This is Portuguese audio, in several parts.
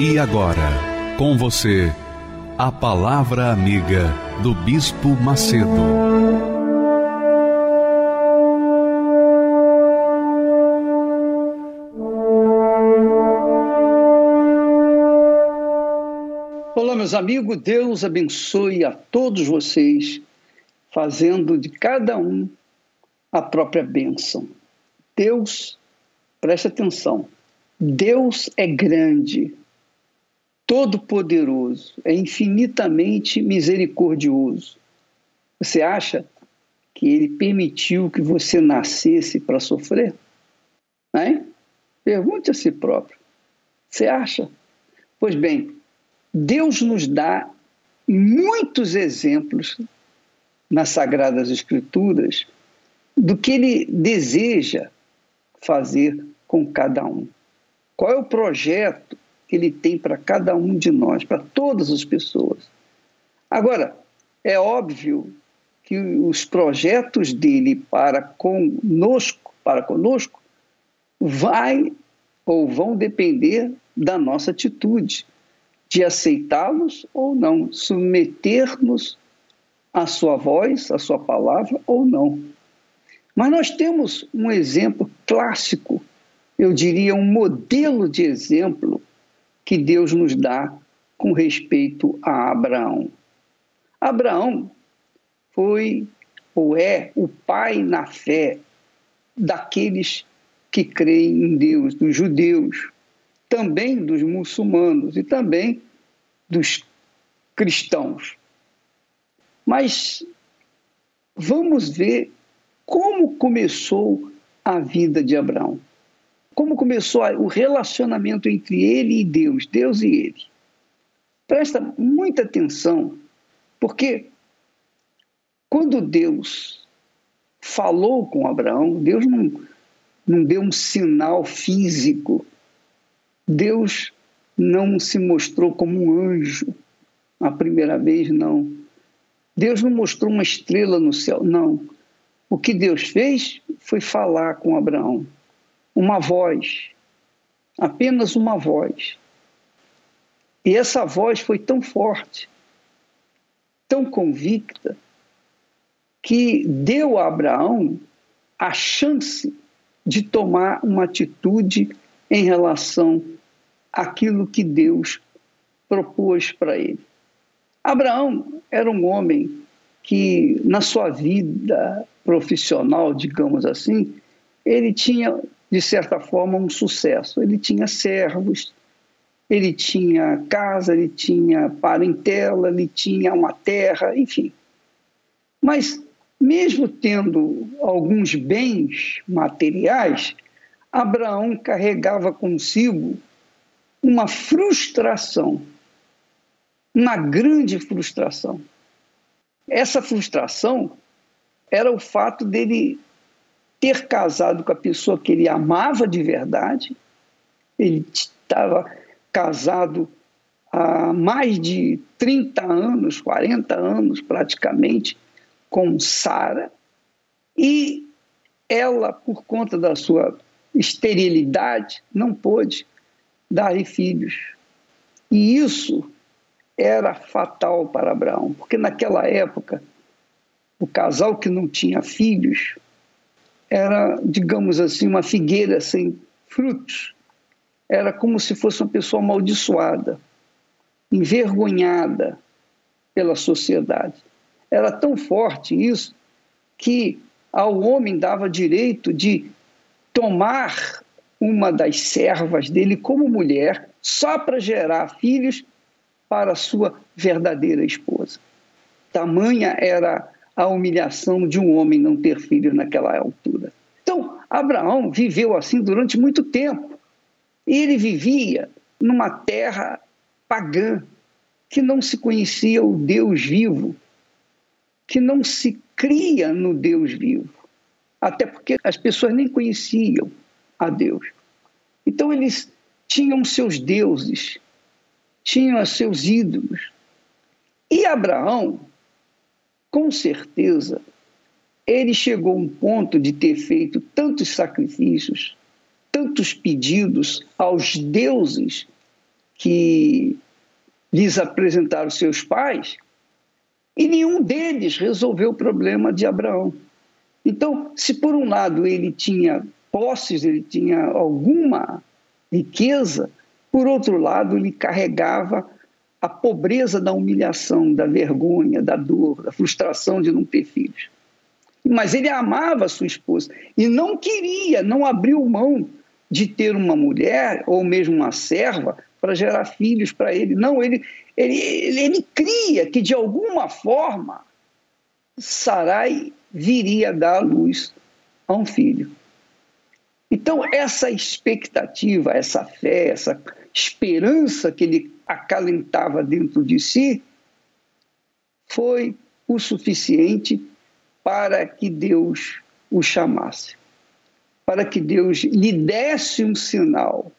E agora, com você, a Palavra Amiga do Bispo Macedo. Olá, meus amigos, Deus abençoe a todos vocês, fazendo de cada um a própria bênção. Deus, preste atenção, Deus é grande todo-poderoso, é infinitamente misericordioso. Você acha que ele permitiu que você nascesse para sofrer? Hein? Pergunte a si próprio. Você acha? Pois bem, Deus nos dá muitos exemplos nas Sagradas Escrituras do que ele deseja fazer com cada um. Qual é o projeto que ele tem para cada um de nós, para todas as pessoas. Agora, é óbvio que os projetos dele para conosco, para conosco, vai ou vão depender da nossa atitude de aceitá-los ou não, submeter-nos à sua voz, à sua palavra ou não. Mas nós temos um exemplo clássico, eu diria um modelo de exemplo que Deus nos dá com respeito a Abraão. Abraão foi ou é o pai na fé daqueles que creem em Deus, dos judeus, também dos muçulmanos e também dos cristãos. Mas vamos ver como começou a vida de Abraão como começou o relacionamento entre ele e Deus, Deus e ele. Presta muita atenção, porque quando Deus falou com Abraão, Deus não, não deu um sinal físico, Deus não se mostrou como um anjo a primeira vez, não. Deus não mostrou uma estrela no céu, não. O que Deus fez foi falar com Abraão uma voz, apenas uma voz. E essa voz foi tão forte, tão convicta, que deu a Abraão a chance de tomar uma atitude em relação àquilo que Deus propôs para ele. Abraão era um homem que, na sua vida profissional, digamos assim, ele tinha de certa forma, um sucesso. Ele tinha servos, ele tinha casa, ele tinha parentela, ele tinha uma terra, enfim. Mas, mesmo tendo alguns bens materiais, Abraão carregava consigo uma frustração, uma grande frustração. Essa frustração era o fato dele ter casado com a pessoa que ele amava de verdade. Ele estava casado há mais de 30 anos, 40 anos praticamente, com Sara, e ela, por conta da sua esterilidade, não pôde dar filhos. E isso era fatal para Abraão, porque naquela época, o casal que não tinha filhos era, digamos assim, uma figueira sem frutos. Era como se fosse uma pessoa amaldiçoada, envergonhada pela sociedade. Era tão forte isso que ao homem dava direito de tomar uma das servas dele como mulher só para gerar filhos para sua verdadeira esposa. Tamanha era a humilhação de um homem não ter filhos naquela altura. Então, Abraão viveu assim durante muito tempo. Ele vivia numa terra pagã, que não se conhecia o Deus vivo, que não se cria no Deus vivo, até porque as pessoas nem conheciam a Deus. Então eles tinham seus deuses, tinham seus ídolos. E Abraão, com certeza, ele chegou a um ponto de ter feito tantos sacrifícios, tantos pedidos aos deuses que lhes apresentaram seus pais, e nenhum deles resolveu o problema de Abraão. Então, se por um lado ele tinha posses, ele tinha alguma riqueza, por outro lado, ele carregava a pobreza da humilhação, da vergonha, da dor, da frustração de não ter filhos. Mas ele amava sua esposa e não queria, não abriu mão de ter uma mulher ou mesmo uma serva para gerar filhos para ele. Não, ele, ele, ele, ele cria que de alguma forma Sarai viria dar luz a um filho. Então, essa expectativa, essa fé, essa esperança que ele acalentava dentro de si, foi o suficiente para que Deus o chamasse, para que Deus lhe desse um sinal,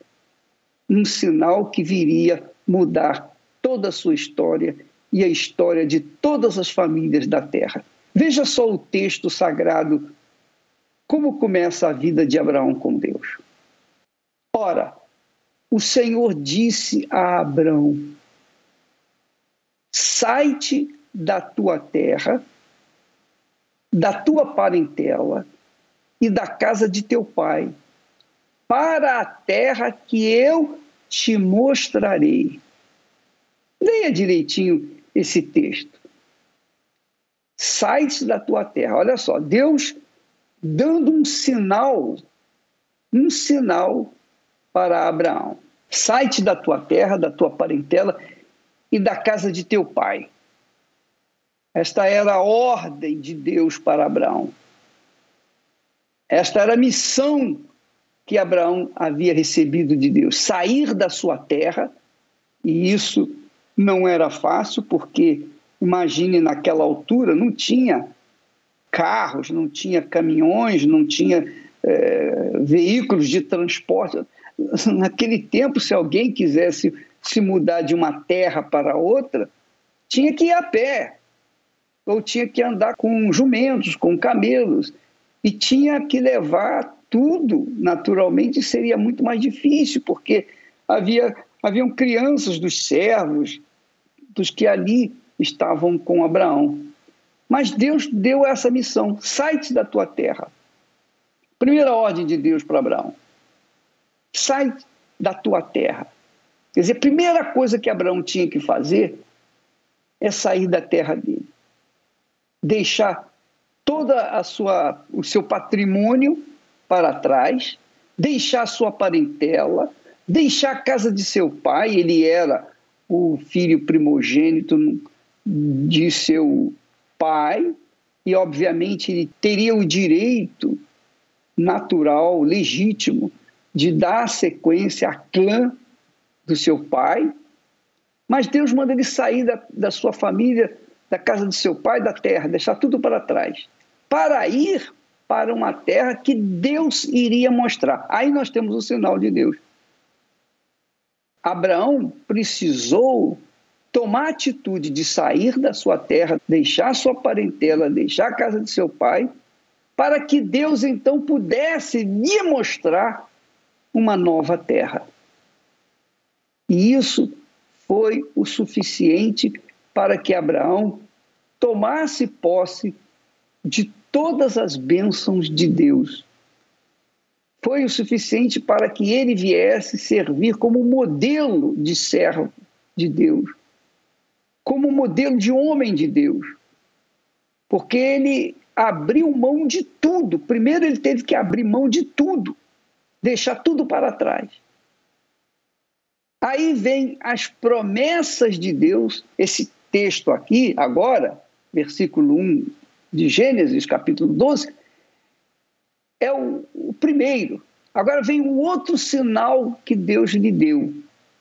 um sinal que viria mudar toda a sua história e a história de todas as famílias da terra. Veja só o texto sagrado, como começa a vida de Abraão com Deus. Ora, o Senhor disse a Abraão: Sai-te da tua terra, da tua parentela e da casa de teu pai, para a terra que eu te mostrarei. Leia direitinho esse texto. Sai-te da tua terra. Olha só, Deus dando um sinal, um sinal para Abraão: sai-te da tua terra, da tua parentela e da casa de teu pai. Esta era a ordem de Deus para Abraão. Esta era a missão que Abraão havia recebido de Deus: sair da sua terra, e isso não era fácil, porque imagine naquela altura não tinha carros, não tinha caminhões, não tinha é, veículos de transporte. Naquele tempo, se alguém quisesse se mudar de uma terra para outra, tinha que ir a pé, ou tinha que andar com jumentos, com camelos, e tinha que levar tudo, naturalmente seria muito mais difícil, porque havia haviam crianças dos servos, dos que ali estavam com Abraão. Mas Deus deu essa missão: sai-te da tua terra. Primeira ordem de Deus para Abraão: sai da tua terra. Quer dizer, a primeira coisa que Abraão tinha que fazer é sair da terra dele, deixar toda a sua o seu patrimônio para trás, deixar sua parentela, deixar a casa de seu pai, ele era o filho primogênito de seu pai, e obviamente ele teria o direito natural, legítimo, de dar sequência à clã do seu pai, mas Deus manda ele sair da, da sua família, da casa de seu pai, da terra, deixar tudo para trás, para ir para uma terra que Deus iria mostrar. Aí nós temos o sinal de Deus. Abraão precisou tomar a atitude de sair da sua terra, deixar sua parentela, deixar a casa de seu pai, para que Deus então pudesse lhe mostrar uma nova terra. E isso foi o suficiente para que Abraão tomasse posse de todas as bênçãos de Deus. Foi o suficiente para que ele viesse servir como modelo de servo de Deus como modelo de homem de Deus. Porque ele abriu mão de tudo. Primeiro, ele teve que abrir mão de tudo, deixar tudo para trás. Aí vem as promessas de Deus, esse texto aqui, agora, versículo 1 de Gênesis, capítulo 12, é o, o primeiro. Agora vem o outro sinal que Deus lhe deu.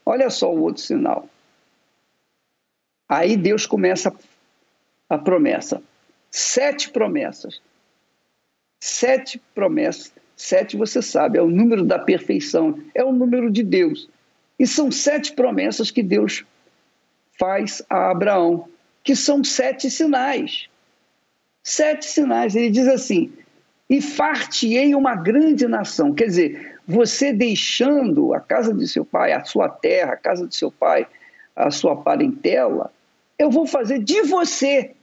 Olha só o outro sinal. Aí Deus começa a promessa. Sete promessas. Sete promessas. Sete, você sabe, é o número da perfeição, é o número de Deus. E são sete promessas que Deus faz a Abraão, que são sete sinais. Sete sinais. Ele diz assim: e fartiei uma grande nação. Quer dizer, você deixando a casa de seu pai, a sua terra, a casa de seu pai, a sua parentela, eu vou fazer de você,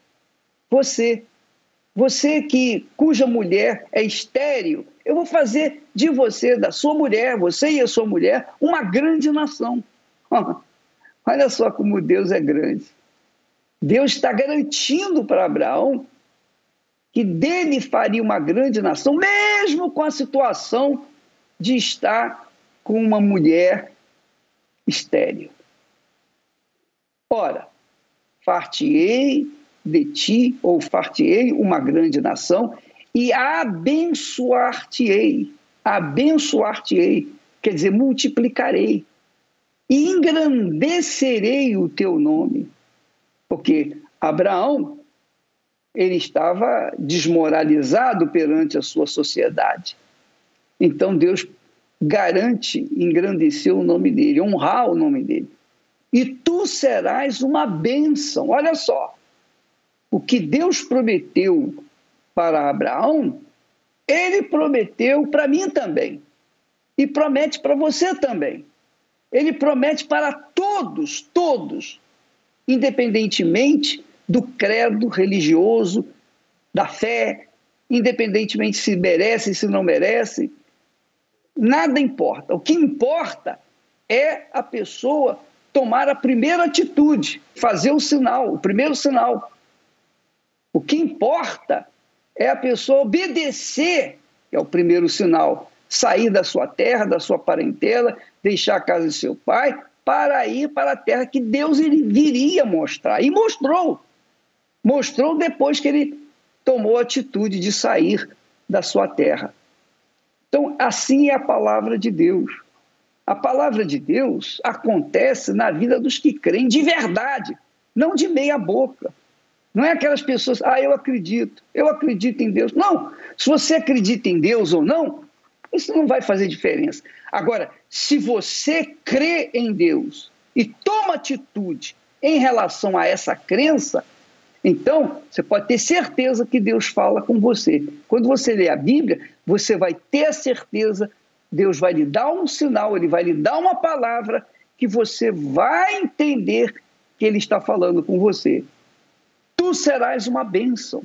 você, você que cuja mulher é estéril, eu vou fazer de você, da sua mulher, você e a sua mulher, uma grande nação. Olha só como Deus é grande. Deus está garantindo para Abraão que dele faria uma grande nação, mesmo com a situação de estar com uma mulher estéril. Ora, fartiei de ti, ou fartiei uma grande nação, e abençoar-te-ei, abençoar-te-ei, quer dizer, multiplicarei, e engrandecerei o teu nome. Porque Abraão ele estava desmoralizado perante a sua sociedade. Então Deus garante engrandecer o nome dele, honrar o nome dele. E tu serás uma bênção. Olha só, o que Deus prometeu para Abraão, ele prometeu para mim também. E promete para você também. Ele promete para todos, todos, independentemente do credo religioso, da fé, independentemente se merece, se não merece. Nada importa. O que importa é a pessoa tomar a primeira atitude, fazer o sinal, o primeiro sinal. O que importa é a pessoa obedecer, que é o primeiro sinal, sair da sua terra, da sua parentela, deixar a casa de seu pai, para ir para a terra que Deus ele viria mostrar. E mostrou mostrou depois que ele tomou a atitude de sair da sua terra. Então, assim é a palavra de Deus. A palavra de Deus acontece na vida dos que creem de verdade, não de meia boca. Não é aquelas pessoas, ah, eu acredito, eu acredito em Deus. Não, se você acredita em Deus ou não, isso não vai fazer diferença. Agora, se você crê em Deus e toma atitude em relação a essa crença, então, você pode ter certeza que Deus fala com você. Quando você lê a Bíblia, você vai ter a certeza, Deus vai lhe dar um sinal, ele vai lhe dar uma palavra que você vai entender que ele está falando com você. Tu serás uma bênção,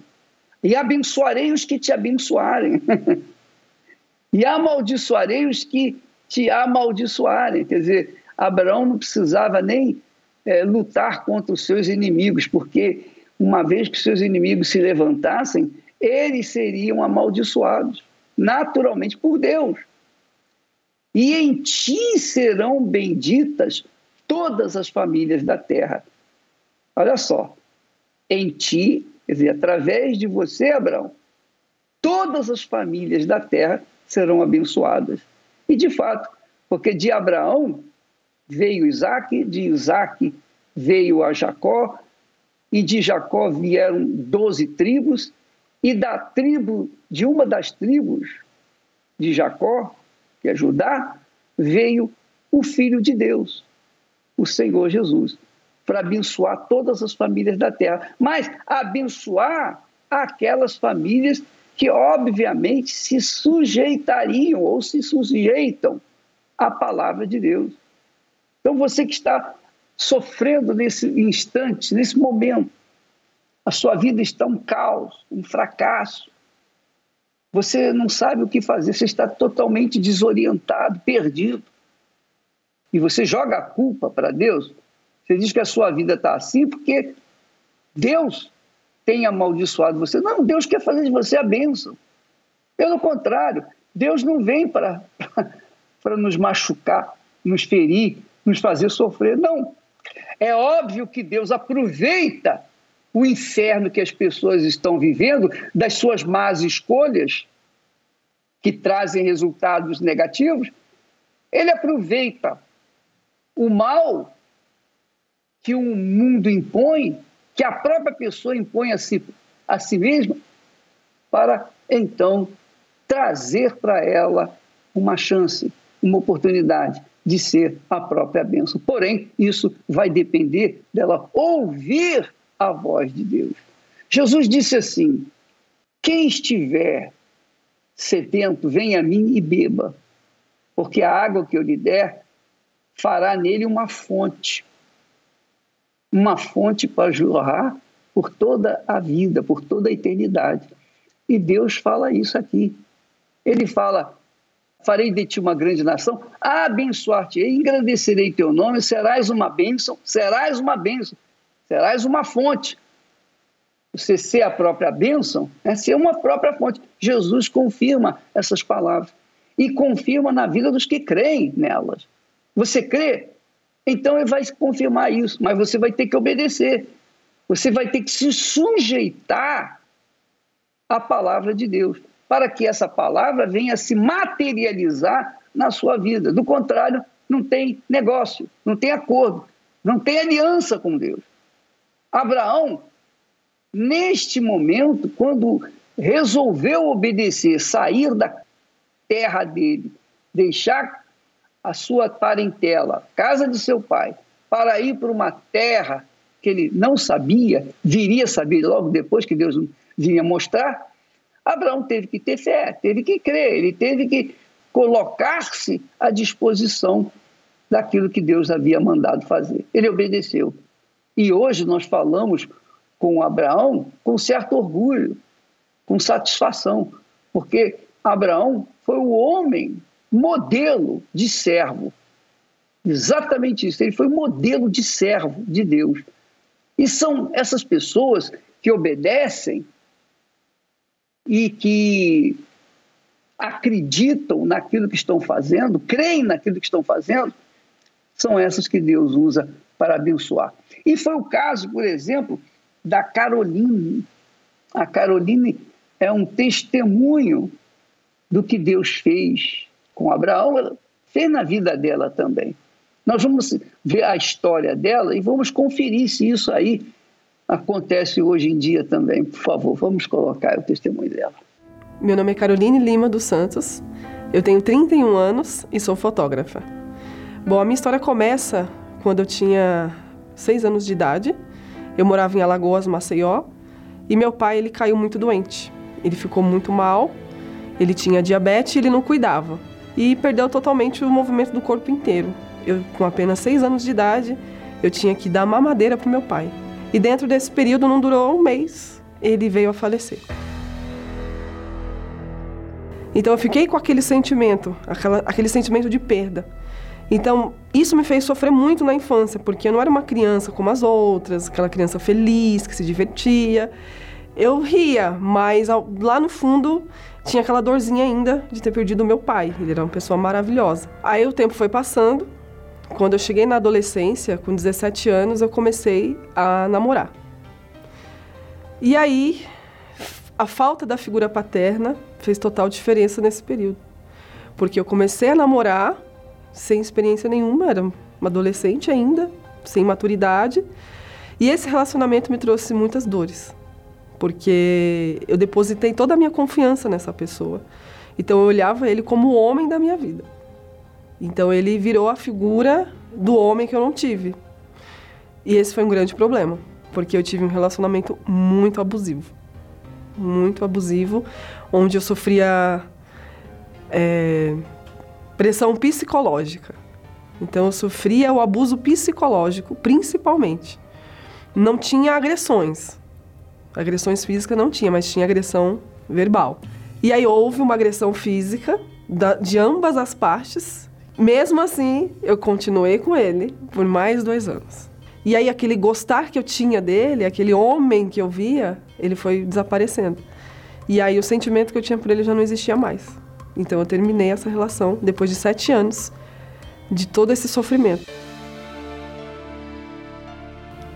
e abençoarei os que te abençoarem, e amaldiçoarei os que te amaldiçoarem. Quer dizer, Abraão não precisava nem é, lutar contra os seus inimigos, porque uma vez que seus inimigos se levantassem, eles seriam amaldiçoados, naturalmente por Deus. E em ti serão benditas todas as famílias da terra. Olha só, em ti, quer dizer, através de você, Abraão, todas as famílias da terra serão abençoadas. E de fato, porque de Abraão veio Isaac, de Isaac veio a Jacó, e de Jacó vieram doze tribos, e da tribo, de uma das tribos de Jacó, que é Judá, veio o Filho de Deus, o Senhor Jesus, para abençoar todas as famílias da terra, mas abençoar aquelas famílias que, obviamente, se sujeitariam ou se sujeitam à palavra de Deus. Então, você que está sofrendo nesse instante, nesse momento. A sua vida está um caos, um fracasso. Você não sabe o que fazer, você está totalmente desorientado, perdido. E você joga a culpa para Deus. Você diz que a sua vida está assim porque Deus tem amaldiçoado você. Não, Deus quer fazer de você a bênção. Pelo contrário, Deus não vem para, nos machucar, nos ferir, nos fazer sofrer. Não. É óbvio que Deus aproveita o inferno que as pessoas estão vivendo, das suas más escolhas, que trazem resultados negativos, ele aproveita o mal que o mundo impõe, que a própria pessoa impõe a si, a si mesma, para então trazer para ela uma chance, uma oportunidade de ser a própria bênção. Porém, isso vai depender dela ouvir a voz de Deus. Jesus disse assim: quem estiver sedento, venha a mim e beba, porque a água que eu lhe der fará nele uma fonte uma fonte para jorrar por toda a vida, por toda a eternidade. E Deus fala isso aqui. Ele fala: Farei de ti uma grande nação, abençoar-te-ei, engrandecerei teu nome, serás uma bênção, serás uma bênção, serás uma fonte. Você ser a própria bênção é ser uma própria fonte. Jesus confirma essas palavras e confirma na vida dos que creem nelas. Você crê? Então ele vai confirmar isso, mas você vai ter que obedecer. Você vai ter que se sujeitar à palavra de Deus, para que essa palavra venha se materializar na sua vida. Do contrário, não tem negócio, não tem acordo, não tem aliança com Deus. Abraão, neste momento, quando resolveu obedecer, sair da terra dele, deixar a sua parentela, casa de seu pai, para ir para uma terra que ele não sabia, viria saber logo depois que Deus vinha mostrar, Abraão teve que ter fé, teve que crer, ele teve que colocar-se à disposição daquilo que Deus havia mandado fazer. Ele obedeceu. E hoje nós falamos com Abraão com certo orgulho, com satisfação, porque Abraão foi o homem modelo de servo. Exatamente isso. Ele foi modelo de servo de Deus. E são essas pessoas que obedecem e que acreditam naquilo que estão fazendo, creem naquilo que estão fazendo, são essas que Deus usa para abençoar. E foi o caso, por exemplo, da Caroline. A Caroline é um testemunho do que Deus fez com Abraão, ela fez na vida dela também. Nós vamos ver a história dela e vamos conferir se isso aí acontece hoje em dia também. Por favor, vamos colocar o testemunho dela. Meu nome é Caroline Lima dos Santos, eu tenho 31 anos e sou fotógrafa. Bom, a minha história começa quando eu tinha 6 anos de idade. Eu morava em Alagoas, Maceió, e meu pai ele caiu muito doente. Ele ficou muito mal, ele tinha diabetes e ele não cuidava e perdeu totalmente o movimento do corpo inteiro. Eu, com apenas seis anos de idade, eu tinha que dar mamadeira para meu pai. E dentro desse período, não durou um mês, ele veio a falecer. Então eu fiquei com aquele sentimento, aquela, aquele sentimento de perda. Então, isso me fez sofrer muito na infância, porque eu não era uma criança como as outras, aquela criança feliz, que se divertia. Eu ria, mas lá no fundo tinha aquela dorzinha ainda de ter perdido meu pai. Ele era uma pessoa maravilhosa. Aí o tempo foi passando. Quando eu cheguei na adolescência, com 17 anos, eu comecei a namorar. E aí, a falta da figura paterna fez total diferença nesse período. Porque eu comecei a namorar sem experiência nenhuma, era uma adolescente ainda, sem maturidade. E esse relacionamento me trouxe muitas dores porque eu depositei toda a minha confiança nessa pessoa. Então eu olhava ele como o homem da minha vida. Então ele virou a figura do homem que eu não tive. E esse foi um grande problema, porque eu tive um relacionamento muito abusivo. Muito abusivo, onde eu sofria é, pressão psicológica. Então eu sofria o abuso psicológico, principalmente. Não tinha agressões, Agressões físicas não tinha, mas tinha agressão verbal. E aí houve uma agressão física da, de ambas as partes. Mesmo assim, eu continuei com ele por mais dois anos. E aí aquele gostar que eu tinha dele, aquele homem que eu via, ele foi desaparecendo. E aí o sentimento que eu tinha por ele já não existia mais. Então eu terminei essa relação depois de sete anos de todo esse sofrimento.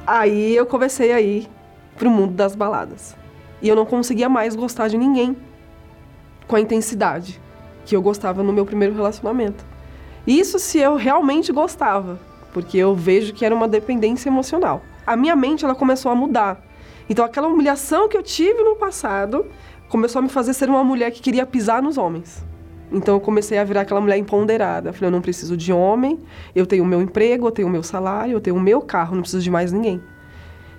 Aí eu comecei a ir para o mundo das baladas. E eu não conseguia mais gostar de ninguém com a intensidade que eu gostava no meu primeiro relacionamento. Isso se eu realmente gostava, porque eu vejo que era uma dependência emocional. A minha mente ela começou a mudar. Então aquela humilhação que eu tive no passado começou a me fazer ser uma mulher que queria pisar nos homens. Então eu comecei a virar aquela mulher empoderada. Falei, eu não preciso de homem, eu tenho o meu emprego, eu tenho o meu salário, eu tenho o meu carro, não preciso de mais ninguém.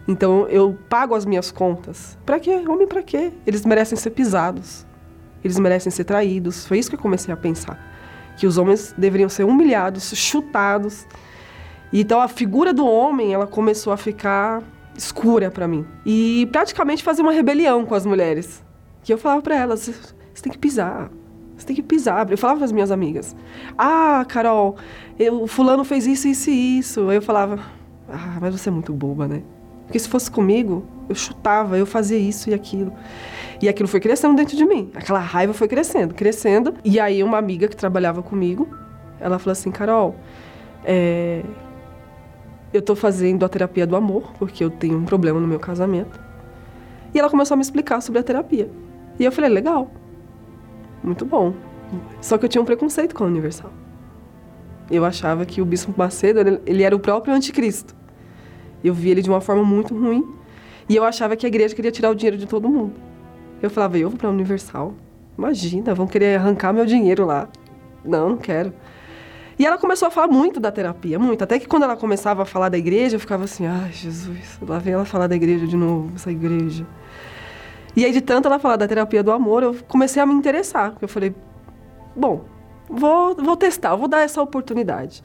Então eu pago as minhas contas. Para quê? Homem para quê? Eles merecem ser pisados. Eles merecem ser traídos. Foi isso que eu comecei a pensar. Que os homens deveriam ser humilhados, chutados. Então a figura do homem, ela começou a ficar escura para mim. E praticamente fazer uma rebelião com as mulheres. Que eu falava para elas, você tem que pisar. Você tem que pisar. Eu falava para as minhas amigas: Ah, Carol, o fulano fez isso, isso e isso. Eu falava: Ah, mas você é muito boba, né? Porque se fosse comigo, eu chutava, eu fazia isso e aquilo. E aquilo foi crescendo dentro de mim. Aquela raiva foi crescendo, crescendo. E aí uma amiga que trabalhava comigo, ela falou assim, Carol, é... eu tô fazendo a terapia do amor, porque eu tenho um problema no meu casamento. E ela começou a me explicar sobre a terapia. E eu falei, legal, muito bom. Só que eu tinha um preconceito com a Universal. Eu achava que o Bispo Macedo, ele era o próprio anticristo. Eu via ele de uma forma muito ruim. E eu achava que a igreja queria tirar o dinheiro de todo mundo. Eu falava, eu vou para a Universal? Imagina, vão querer arrancar meu dinheiro lá. Não, não quero. E ela começou a falar muito da terapia, muito. Até que quando ela começava a falar da igreja, eu ficava assim, ai, Jesus, lá vem ela falar da igreja de novo, essa igreja. E aí, de tanto ela falar da terapia do amor, eu comecei a me interessar. Eu falei, bom, vou, vou testar, vou dar essa oportunidade.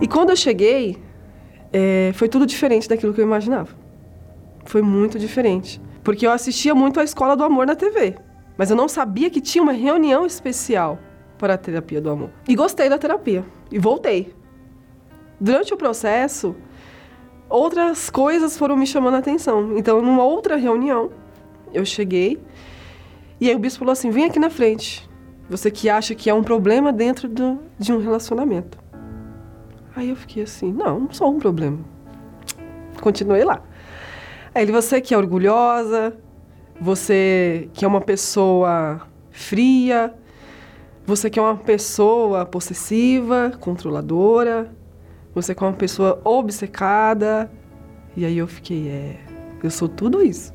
E quando eu cheguei, é, foi tudo diferente daquilo que eu imaginava. Foi muito diferente. Porque eu assistia muito a Escola do Amor na TV, mas eu não sabia que tinha uma reunião especial para a terapia do amor. E gostei da terapia e voltei. Durante o processo, outras coisas foram me chamando a atenção. Então, numa outra reunião, eu cheguei e aí o bispo falou assim: vem aqui na frente. Você que acha que é um problema dentro do, de um relacionamento. Aí eu fiquei assim, não, sou um problema. Continuei lá. Aí ele, você que é orgulhosa, você que é uma pessoa fria, você que é uma pessoa possessiva, controladora, você que é uma pessoa obcecada. E aí eu fiquei, é, eu sou tudo isso.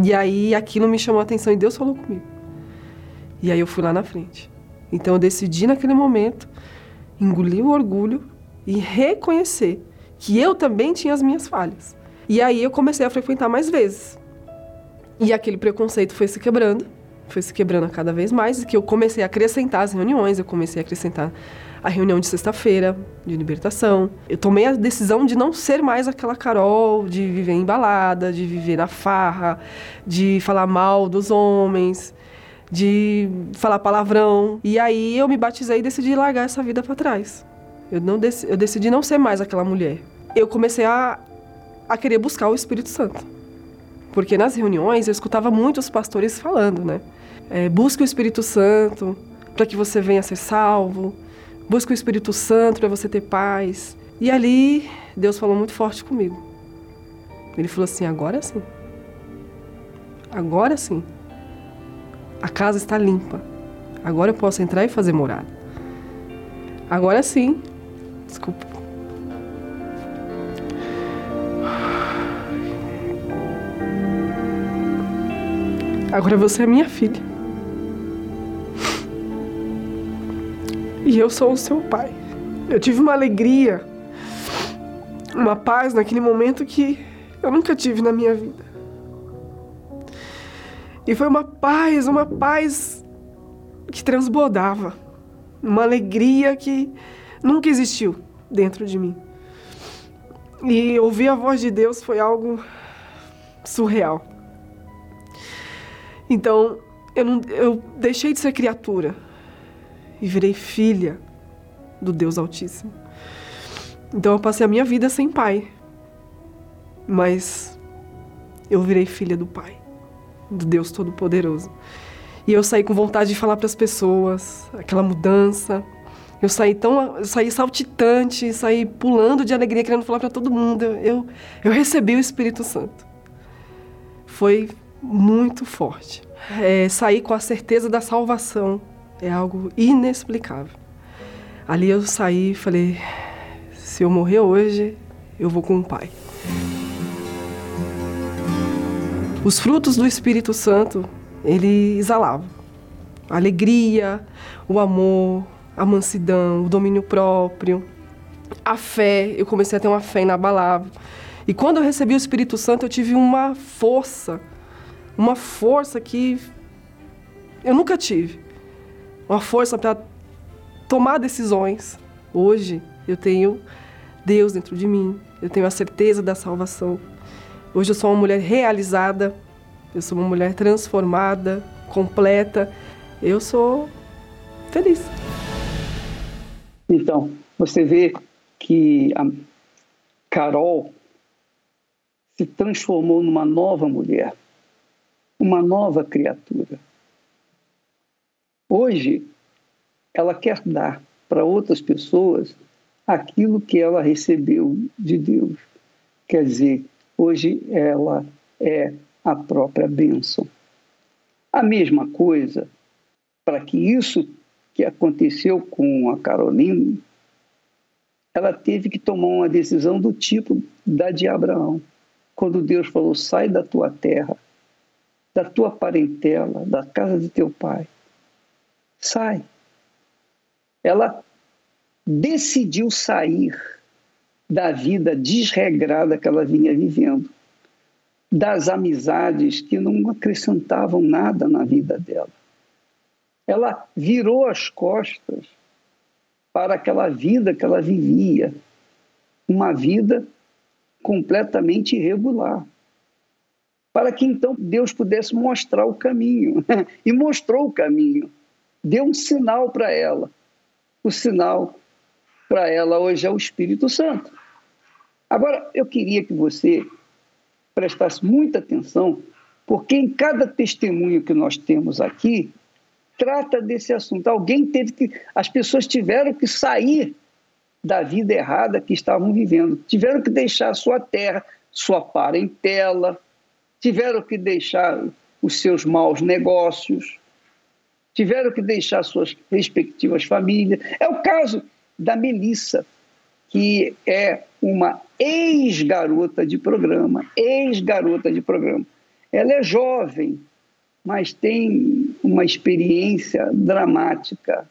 E aí aquilo me chamou a atenção e Deus falou comigo. E aí eu fui lá na frente. Então eu decidi naquele momento engolir o orgulho e reconhecer que eu também tinha as minhas falhas. E aí eu comecei a frequentar mais vezes. E aquele preconceito foi se quebrando, foi se quebrando cada vez mais, e que eu comecei a acrescentar as reuniões, eu comecei a acrescentar a reunião de sexta-feira, de libertação. Eu tomei a decisão de não ser mais aquela Carol de viver embalada, de viver na farra, de falar mal dos homens, de falar palavrão. E aí eu me batizei e decidi largar essa vida para trás. Eu, não dec eu decidi não ser mais aquela mulher. Eu comecei a, a querer buscar o Espírito Santo. Porque nas reuniões eu escutava muitos pastores falando, né? É, busque o Espírito Santo para que você venha ser salvo. Busque o Espírito Santo para você ter paz. E ali Deus falou muito forte comigo. Ele falou assim: agora sim. Agora sim. A casa está limpa. Agora eu posso entrar e fazer morada. Agora sim, Desculpa. Agora você é minha filha. E eu sou o seu pai. Eu tive uma alegria, uma paz naquele momento que eu nunca tive na minha vida. E foi uma paz, uma paz que transbordava. Uma alegria que nunca existiu dentro de mim. E ouvir a voz de Deus foi algo surreal. Então, eu, não, eu deixei de ser criatura e virei filha do Deus Altíssimo. Então, eu passei a minha vida sem pai, mas eu virei filha do Pai, do Deus Todo-Poderoso. E eu saí com vontade de falar para as pessoas aquela mudança, eu saí tão, eu saí saltitante, saí pulando de alegria, querendo falar para todo mundo. Eu, eu recebi o Espírito Santo. Foi muito forte. é, sair com a certeza da salvação é algo inexplicável. Ali eu saí e falei: se eu morrer hoje, eu vou com o Pai. Os frutos do Espírito Santo, ele exalava. Alegria, o amor, a mansidão, o domínio próprio, a fé. Eu comecei a ter uma fé inabalável. E quando eu recebi o Espírito Santo, eu tive uma força, uma força que eu nunca tive. Uma força para tomar decisões. Hoje eu tenho Deus dentro de mim, eu tenho a certeza da salvação. Hoje eu sou uma mulher realizada, eu sou uma mulher transformada, completa. Eu sou feliz. Então, você vê que a Carol se transformou numa nova mulher, uma nova criatura. Hoje, ela quer dar para outras pessoas aquilo que ela recebeu de Deus. Quer dizer, hoje ela é a própria bênção. A mesma coisa, para que isso que aconteceu com a Carolina, ela teve que tomar uma decisão do tipo da de Abraão. Quando Deus falou: sai da tua terra, da tua parentela, da casa de teu pai. Sai. Ela decidiu sair da vida desregrada que ela vinha vivendo, das amizades que não acrescentavam nada na vida dela. Ela virou as costas para aquela vida que ela vivia, uma vida completamente irregular. Para que então Deus pudesse mostrar o caminho. e mostrou o caminho. Deu um sinal para ela. O sinal para ela hoje é o Espírito Santo. Agora, eu queria que você prestasse muita atenção, porque em cada testemunho que nós temos aqui, trata desse assunto. Alguém teve que. As pessoas tiveram que sair da vida errada que estavam vivendo, tiveram que deixar sua terra, sua parentela, tiveram que deixar os seus maus negócios, tiveram que deixar suas respectivas famílias. É o caso da Melissa, que é uma ex-garota de programa, ex-garota de programa. Ela é jovem, mas tem uma experiência dramática,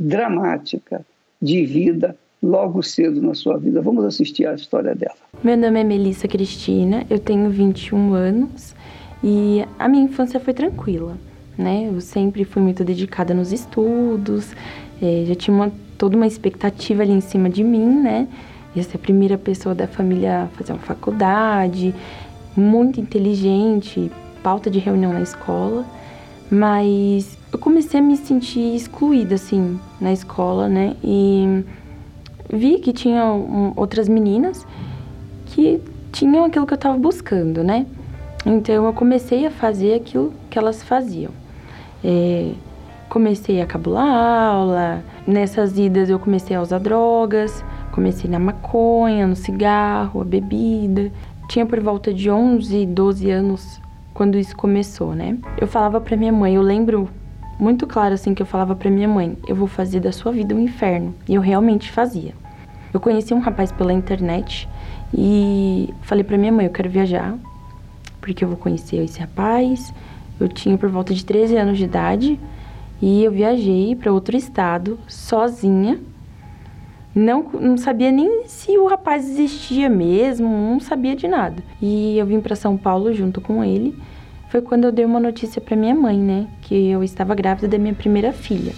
dramática de vida logo cedo na sua vida. Vamos assistir a história dela. Meu nome é Melissa Cristina, eu tenho 21 anos e a minha infância foi tranquila, né? Eu sempre fui muito dedicada nos estudos, é, já tinha uma, toda uma expectativa ali em cima de mim, né? Ia ser a primeira pessoa da família a fazer uma faculdade, muito inteligente, pauta de reunião na escola, mas eu comecei a me sentir excluída, assim, na escola, né? E vi que tinha outras meninas que tinham aquilo que eu estava buscando, né? Então eu comecei a fazer aquilo que elas faziam. É, comecei a cabular aula, nessas idas eu comecei a usar drogas, comecei na maconha, no cigarro, a bebida. Tinha por volta de 11, 12 anos quando isso começou, né? Eu falava para minha mãe, eu lembro muito claro assim que eu falava para minha mãe, eu vou fazer da sua vida um inferno. E eu realmente fazia. Eu conheci um rapaz pela internet e falei para minha mãe, eu quero viajar, porque eu vou conhecer esse rapaz. Eu tinha por volta de 13 anos de idade e eu viajei para outro estado sozinha. Não, não sabia nem se o rapaz existia mesmo, não sabia de nada. E eu vim para São Paulo junto com ele foi quando eu dei uma notícia para minha mãe, né, que eu estava grávida da minha primeira filha.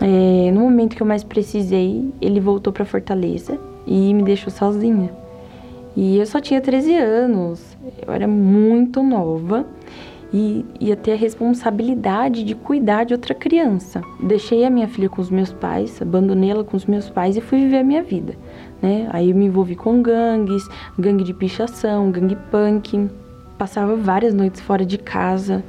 É, no momento que eu mais precisei, ele voltou para Fortaleza e me deixou sozinha. E eu só tinha 13 anos, eu era muito nova e ia ter a responsabilidade de cuidar de outra criança. Deixei a minha filha com os meus pais, abandonei ela com os meus pais e fui viver a minha vida né? Aí eu me envolvi com gangues, gangue de pichação, gangue punk. Passava várias noites fora de casa.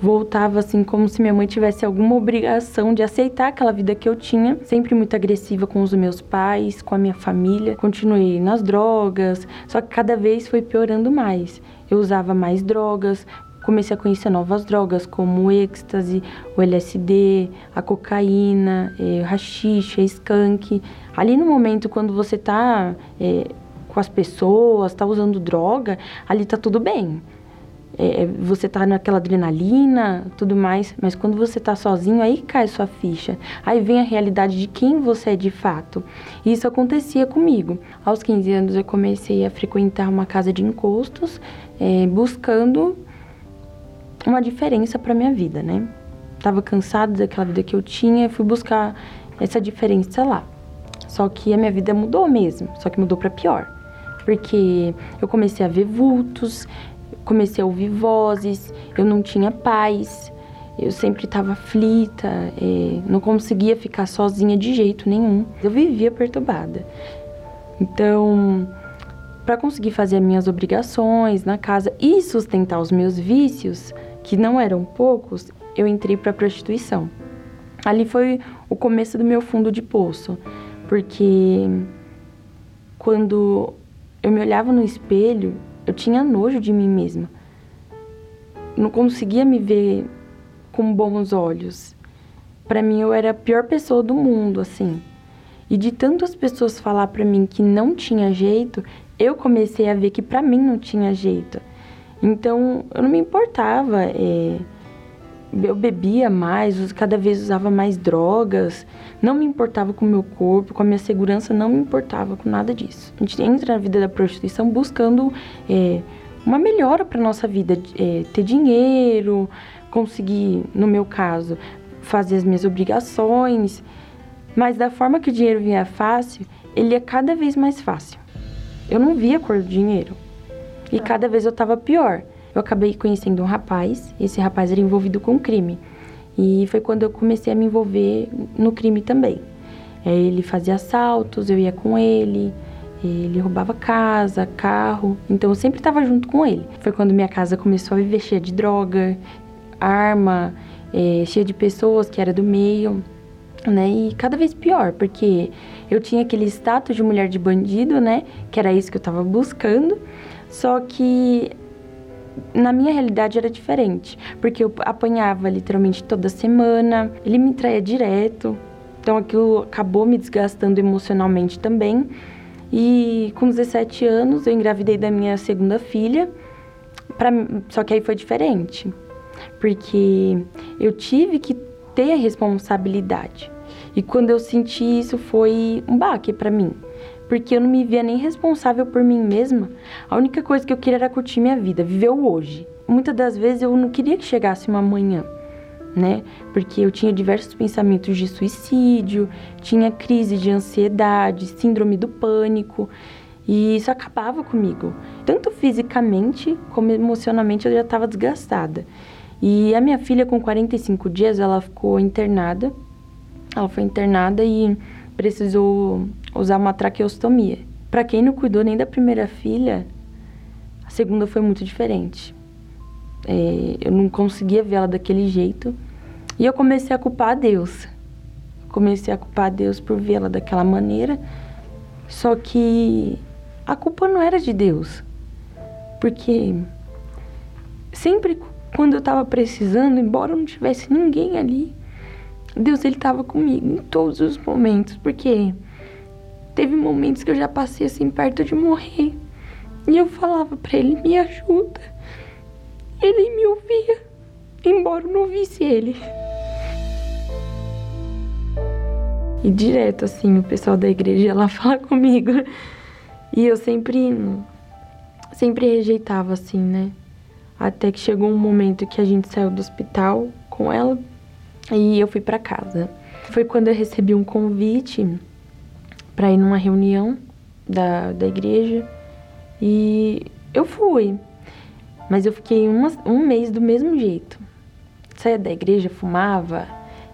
Voltava assim como se minha mãe tivesse alguma obrigação de aceitar aquela vida que eu tinha, sempre muito agressiva com os meus pais, com a minha família. Continuei nas drogas, só que cada vez foi piorando mais. eu usava mais drogas, comecei a conhecer novas drogas como o êxtase, o LSD, a cocaína, é, rachixe, skunk. Ali no momento quando você tá é, com as pessoas, tá usando droga, ali tá tudo bem. É, é, você tá naquela adrenalina, tudo mais, mas quando você tá sozinho, aí cai sua ficha. Aí vem a realidade de quem você é de fato. E isso acontecia comigo. Aos 15 anos eu comecei a frequentar uma casa de encostos, é, buscando uma diferença para minha vida, né? Tava cansado daquela vida que eu tinha fui buscar essa diferença lá. Só que a minha vida mudou mesmo, só que mudou para pior. Porque eu comecei a ver vultos, comecei a ouvir vozes, eu não tinha paz, eu sempre estava aflita, é, não conseguia ficar sozinha de jeito nenhum. Eu vivia perturbada. Então, para conseguir fazer as minhas obrigações na casa e sustentar os meus vícios, que não eram poucos, eu entrei para prostituição. Ali foi o começo do meu fundo de poço, porque quando eu me olhava no espelho, eu tinha nojo de mim mesma. Não conseguia me ver com bons olhos. Para mim eu era a pior pessoa do mundo, assim. E de tantas pessoas falar para mim que não tinha jeito, eu comecei a ver que para mim não tinha jeito. Então eu não me importava. É, eu bebia mais, cada vez usava mais drogas, não me importava com o meu corpo, com a minha segurança, não me importava com nada disso. A gente entra na vida da prostituição buscando é, uma melhora para nossa vida, é, ter dinheiro, conseguir, no meu caso, fazer as minhas obrigações, mas da forma que o dinheiro vinha fácil, ele é cada vez mais fácil. Eu não via a cor do dinheiro. E tá. cada vez eu estava pior. Eu acabei conhecendo um rapaz, esse rapaz era envolvido com crime. E foi quando eu comecei a me envolver no crime também. É, ele fazia assaltos, eu ia com ele, ele roubava casa, carro, então eu sempre estava junto com ele. Foi quando minha casa começou a viver cheia de droga, arma, é, cheia de pessoas que era do meio, né? E cada vez pior, porque eu tinha aquele status de mulher de bandido, né? Que era isso que eu estava buscando. Só que na minha realidade era diferente, porque eu apanhava literalmente toda semana, ele me traía direto, então aquilo acabou me desgastando emocionalmente também. E com 17 anos eu engravidei da minha segunda filha, pra, só que aí foi diferente, porque eu tive que ter a responsabilidade. E quando eu senti isso foi um baque para mim porque eu não me via nem responsável por mim mesma. A única coisa que eu queria era curtir minha vida, viver o hoje. Muitas das vezes eu não queria que chegasse uma manhã, né? Porque eu tinha diversos pensamentos de suicídio, tinha crise de ansiedade, síndrome do pânico. E isso acabava comigo. Tanto fisicamente como emocionalmente eu já estava desgastada. E a minha filha, com 45 dias, ela ficou internada. Ela foi internada e precisou usar uma traqueostomia. Para quem não cuidou nem da primeira filha, a segunda foi muito diferente. É, eu não conseguia ver ela daquele jeito. E eu comecei a culpar a Deus. Comecei a culpar a Deus por vê-la daquela maneira. Só que a culpa não era de Deus. Porque sempre quando eu estava precisando, embora não tivesse ninguém ali, Deus ele estava comigo em todos os momentos, porque teve momentos que eu já passei assim perto de morrer. E eu falava para ele: "Me ajuda". Ele me ouvia, embora eu não visse ele. E direto assim, o pessoal da igreja lá falar comigo. E eu sempre sempre rejeitava assim, né? Até que chegou um momento que a gente saiu do hospital com ela e eu fui para casa. Foi quando eu recebi um convite para ir numa reunião da, da igreja e eu fui. Mas eu fiquei uma, um mês do mesmo jeito. Saía da igreja, fumava,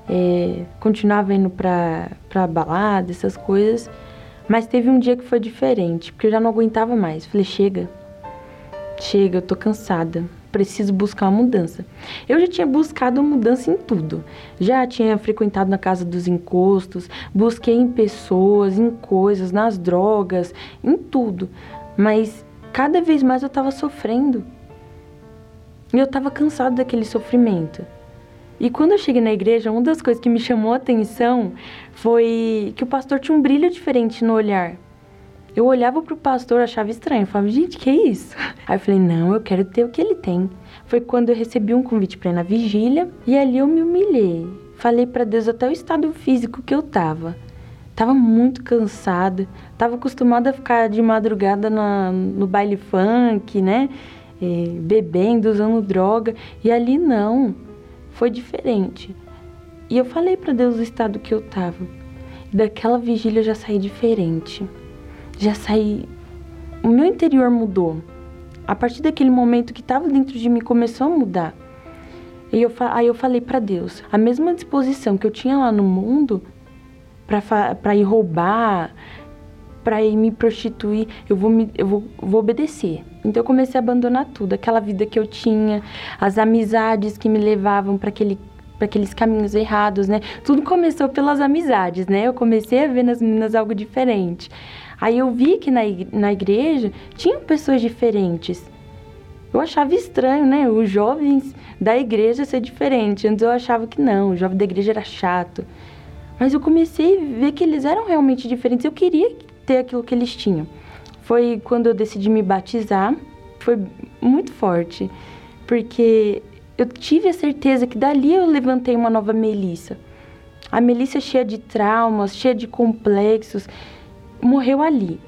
é, continuava indo pra, pra balada, essas coisas. Mas teve um dia que foi diferente, porque eu já não aguentava mais. Falei, chega, chega, eu tô cansada preciso buscar uma mudança. Eu já tinha buscado uma mudança em tudo. Já tinha frequentado na casa dos encostos, busquei em pessoas, em coisas, nas drogas, em tudo. Mas cada vez mais eu estava sofrendo. E eu estava cansado daquele sofrimento. E quando eu cheguei na igreja, uma das coisas que me chamou a atenção foi que o pastor tinha um brilho diferente no olhar. Eu olhava pro pastor, achava estranho, falava, gente, que é isso? Aí eu falei, não, eu quero ter o que ele tem. Foi quando eu recebi um convite para ir na vigília e ali eu me humilhei. Falei para Deus até o estado físico que eu tava. Tava muito cansada, tava acostumada a ficar de madrugada na, no baile funk, né? É, bebendo, usando droga. E ali não, foi diferente. E eu falei para Deus o estado que eu tava. Daquela vigília eu já saí diferente já saí. O meu interior mudou. A partir daquele momento que estava dentro de mim começou a mudar. E eu, aí eu falei para Deus: a mesma disposição que eu tinha lá no mundo para ir roubar, para ir me prostituir, eu vou, me, eu vou, vou obedecer. Então eu comecei a abandonar tudo, aquela vida que eu tinha, as amizades que me levavam para aquele para aqueles caminhos errados, né? Tudo começou pelas amizades, né? Eu comecei a ver nas meninas algo diferente. Aí eu vi que na, na igreja tinham pessoas diferentes. Eu achava estranho, né? Os jovens da igreja ser diferente. Antes eu achava que não, o jovem da igreja era chato. Mas eu comecei a ver que eles eram realmente diferentes. Eu queria ter aquilo que eles tinham. Foi quando eu decidi me batizar. Foi muito forte, porque eu tive a certeza que dali eu levantei uma nova Melissa. A Melissa cheia de traumas, cheia de complexos, morreu ali.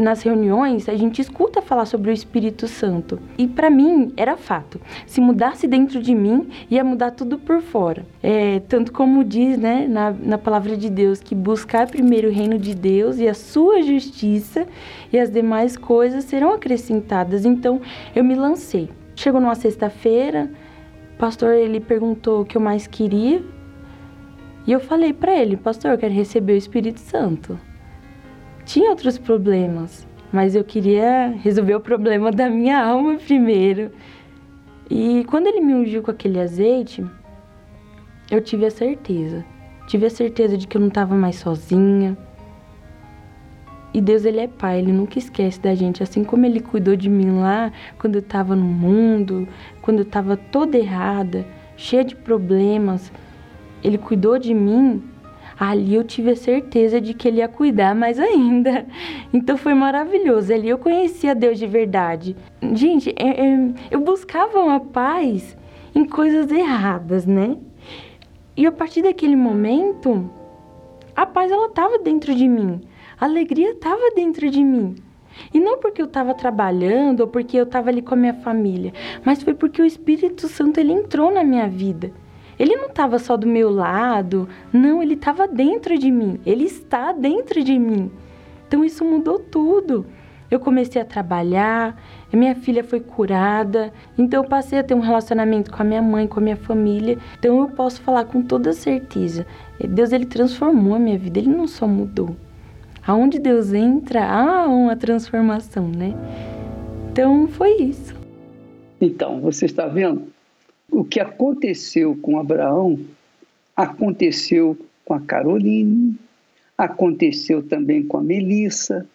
Nas reuniões, a gente escuta falar sobre o Espírito Santo. E para mim, era fato. Se mudasse dentro de mim, ia mudar tudo por fora. É, tanto como diz né, na, na palavra de Deus, que buscar primeiro o reino de Deus e a sua justiça, e as demais coisas serão acrescentadas. Então, eu me lancei. Chegou numa sexta-feira, o pastor ele perguntou o que eu mais queria. E eu falei para ele, pastor, eu quero receber o Espírito Santo tinha outros problemas, mas eu queria resolver o problema da minha alma primeiro. E quando ele me ungiu com aquele azeite, eu tive a certeza. Tive a certeza de que eu não estava mais sozinha. E Deus, Ele é Pai, Ele nunca esquece da gente. Assim como Ele cuidou de mim lá, quando eu estava no mundo, quando eu estava toda errada, cheia de problemas, Ele cuidou de mim ali eu tive a certeza de que ele ia cuidar mais ainda. Então foi maravilhoso. Ali eu conhecia Deus de verdade. Gente, é, é, eu buscava uma paz em coisas erradas, né? E a partir daquele momento, a paz ela estava dentro de mim. A alegria estava dentro de mim. E não porque eu estava trabalhando ou porque eu estava ali com a minha família, mas foi porque o Espírito Santo ele entrou na minha vida. Ele não estava só do meu lado, não, ele estava dentro de mim. Ele está dentro de mim. Então isso mudou tudo. Eu comecei a trabalhar, minha filha foi curada, então eu passei a ter um relacionamento com a minha mãe, com a minha família. Então eu posso falar com toda certeza, Deus ele transformou a minha vida, ele não só mudou. Aonde Deus entra, há uma transformação, né? Então foi isso. Então, você está vendo? O que aconteceu com Abraão aconteceu com a Caroline, aconteceu também com a Melissa,